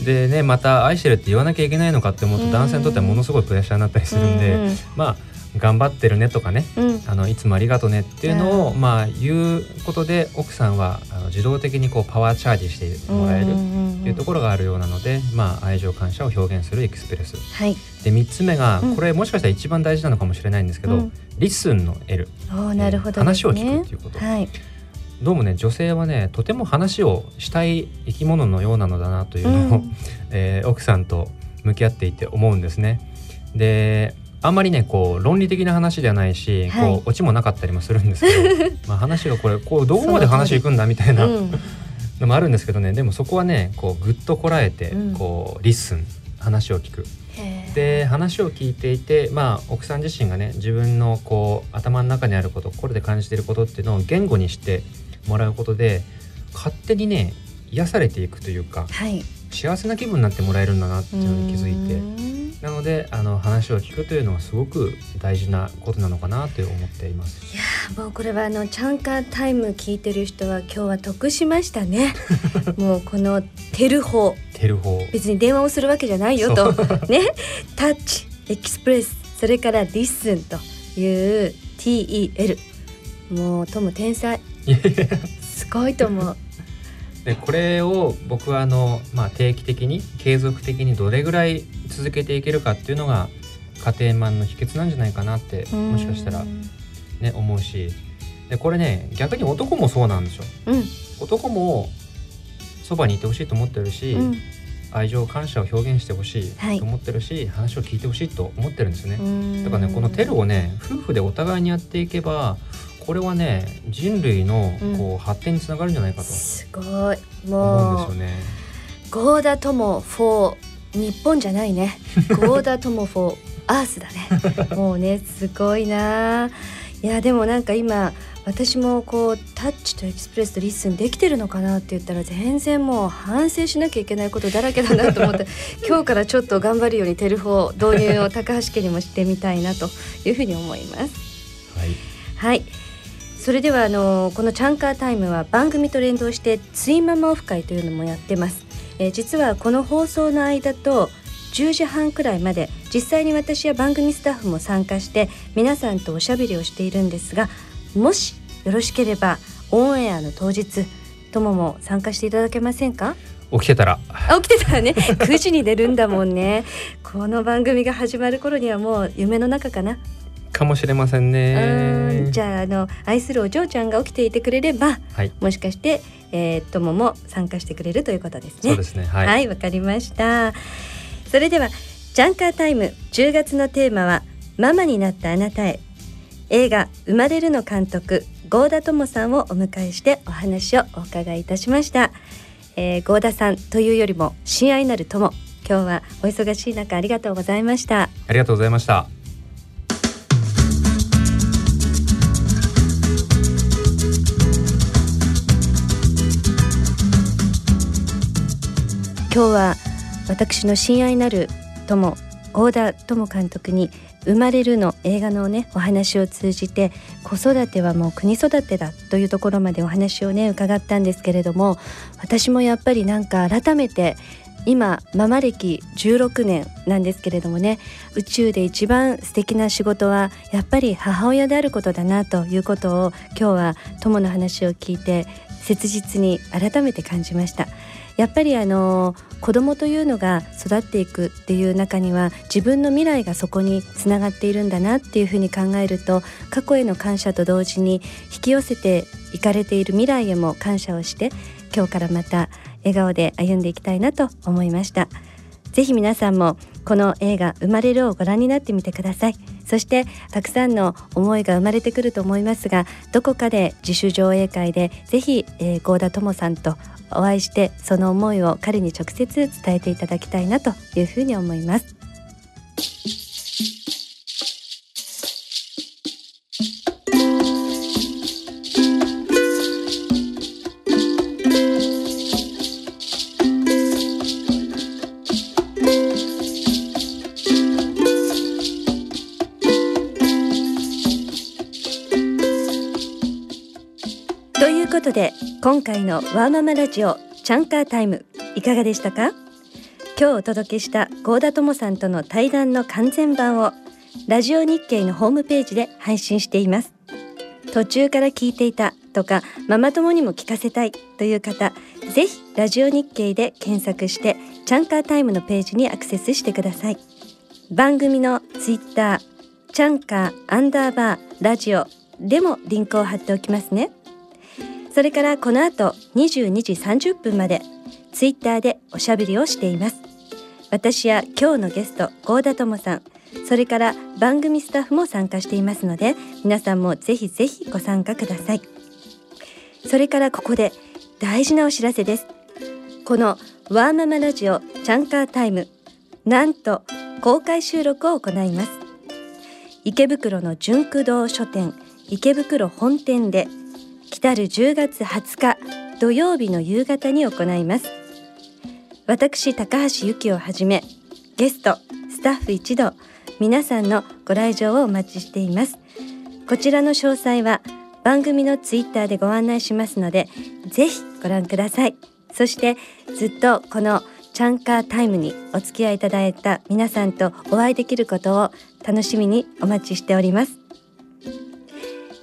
でねまた愛してるって言わなきゃいけないのかって思うと男性にとってはものすごいプレッシャーになったりするんで、うんまあ頑張ってるねとかねうん。あのいつもありがとねっていうのを、うまあ言うことで奥さんはあの自動的にこうパワーチャージしてもらえるっていうところがあるようなので、まあ愛情感謝を表現する express。はい。で3つ目がうん。これもしかしたら一番大事なのかもしれないんですけど、うん。 listen の L なるほどね。話を聞くっていうこと。はいどうもね女性はねとても話をしたい生き物のようなのだなというのを、うん。[laughs] えー奥さんと向き合っていて思うんですね。であんまりねこう論理的な話ではないし、はい。こうオチもなかったりもするんですけど [laughs] まあ話がこれこうどこまで話いくんだみたいなうん [laughs] のもあるんですけどね。でもそこはねこうぐっとこらえて、うん。こう listen 話を聞く。で話を聞いていてまあ奥さん自身がね自分のこう頭の中にあること心で感じていることっていうのを言語にしてもらうことで勝手にね癒されていくというかはい。幸せな気分になってもらえるんだなっていうのに気づいててなのであの話を聞くというのはすごく大事なことなのかなと思っています。いやーもうこれはあのチャンカータイム聞いてる人は今日は得しましたね。[laughs] もうこの TEL 法 TEL 法別に電話をするわけじゃないよと。ね touch express それから listen という TEL もうトム天才すごいと思う。でこれを僕はあの、まあ、定期的に継続的にどれぐらい続けていけるかっていうのが家庭マンの秘訣なんじゃないかなってもしかしたらね思うし。でこれね逆に男もそうなんですよ。うん。男もそばにいてほしいと思ってるし、うん。愛情感謝を表現してほしはい。いと思ってるし、話を聞いてほしいと思ってるんですよね、うん。だからねこのテルをね夫婦でお互いにやっていけばこれはね人類のうん。こう発展につながるんじゃないかと。すごい。思うんもうですよね。豪田トモ for 日本じゃないね。[laughs] ゴーダ友フォーアースだね。[laughs] もうねすごいな。いやでもなんか今私もこうタッチと express と listen できてるのかなって言ったら全然もう反省しなきゃいけないことだらけだなと思って今日からちょっと頑張るように TEL 法導入を高橋家にもしてみたいなというふうに思います。はい、はいそれではあのこのチャンカータイムは番組と連動してツイママオフ会というのもやってます、えー、実はこの放送の間と10時半くらいまで実際に私や番組スタッフも参加して皆さんとおしゃべりをしているんですがもしよろしければオンエアの当日ともも参加していただけませんか？起きてたら。起きてたらね。[laughs] 9時に出るんだもんね。この番組が始まる頃にはもう夢の中かなかもしれませんね。じゃああの愛するお嬢ちゃんが起きていてくれれば、はい、もしかしてえー、ともも参加してくれるということですね。そうですね。はい。わ、はい、かりました。それではジャンカータイム10月のテーマはママになったあなたへ。映画生まれるの監督郷田智さんをお迎えしてお話をお伺いいたしました、えー、郷田さんというよりも親愛なる友。今日はお忙しい中ありがとうございました。ありがとうございました今日は私の親愛なる友大田智監督に生まれるの映画のねお話を通じて子育てはもう国育てだというところまでお話をね伺ったんですけれども私もやっぱりなんか改めて今ママ歴16年なんですけれどもね宇宙で一番素敵な仕事はやっぱり母親であることだなということを今日は友の話を聞いて切実に改めて感じました。やっぱりあの子供というのが育っていくっていう中には自分の未来がそこにつながっているんだなっていうふうに考えると過去への感謝と同時に引き寄せていかれている未来へも感謝をして今日からまた笑顔で歩んでいきたいなと思いました。ぜひ皆さんもこの映画生まれるをご覧になってみてくださいそしてたくさんの思いが生まれてくると思いますがどこかで自主上映会でぜひ、えー、田智さんとお会いしてその思いを彼に直接伝えていただきたいなというふうに思います。今回のワーママラジオチャンカータイムいかがでしたか？今日お届けした郷田智さんとの対談の完全版をラジオ日経のホームページで配信しています。途中から聞いていたとかママ友にも聞かせたいという方ぜひラジオ日経で検索してチャンカータイムのページにアクセスしてください。番組のツイッターチャンカーアンダーバーラジオでもリンクを貼っておきますね。それからこの後22時30分までツイッターでおしゃべりをしています。私や今日のゲスト郷田智さんそれから番組スタッフも参加していますので皆さんもぜひぜひご参加ください。それからここで大事なお知らせです。このワーママラジオチャンカータイムなんと公開収録を行います。池袋の純駆堂書店池袋本店で来る10月20日土曜日の夕方に行います。私高橋由紀をはじめゲストスタッフ一同皆さんのご来場をお待ちしています。こちらの詳細は番組のツイッターでご案内しますのでぜひご覧ください。そしてずっとこのチャンカータイムにお付き合いいただいた皆さんとお会いできることを楽しみにお待ちしております。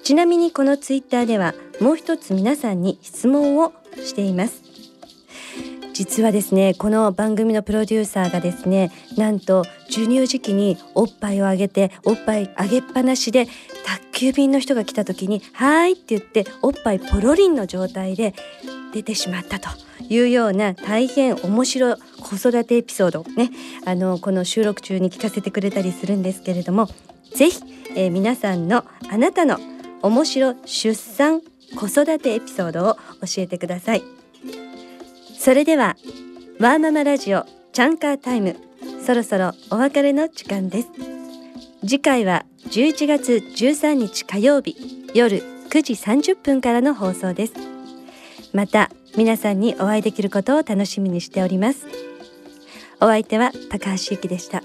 ちなみにこのツイッターではもう一つ皆さんに質問をしています。実はですねこの番組のプロデューサーがですねなんと授乳時期におっぱいをあげておっぱいあげっぱなしで宅急便の人が来た時に「はーい」って言っておっぱいポロリンの状態で出てしまったというような大変面白い子育てエピソードねあのこの収録中に聞かせてくれたりするんですけれどもぜひ、えー、皆さんのあなたの面白出産子育てエピソードを教えてください。それではワーママラジオチャンカータイム。そろそろお別れの時間です。次回は11月13日火曜日夜9時30分からの放送です。また皆さんにお会いできることを楽しみにしております。お相手は高橋由紀でした。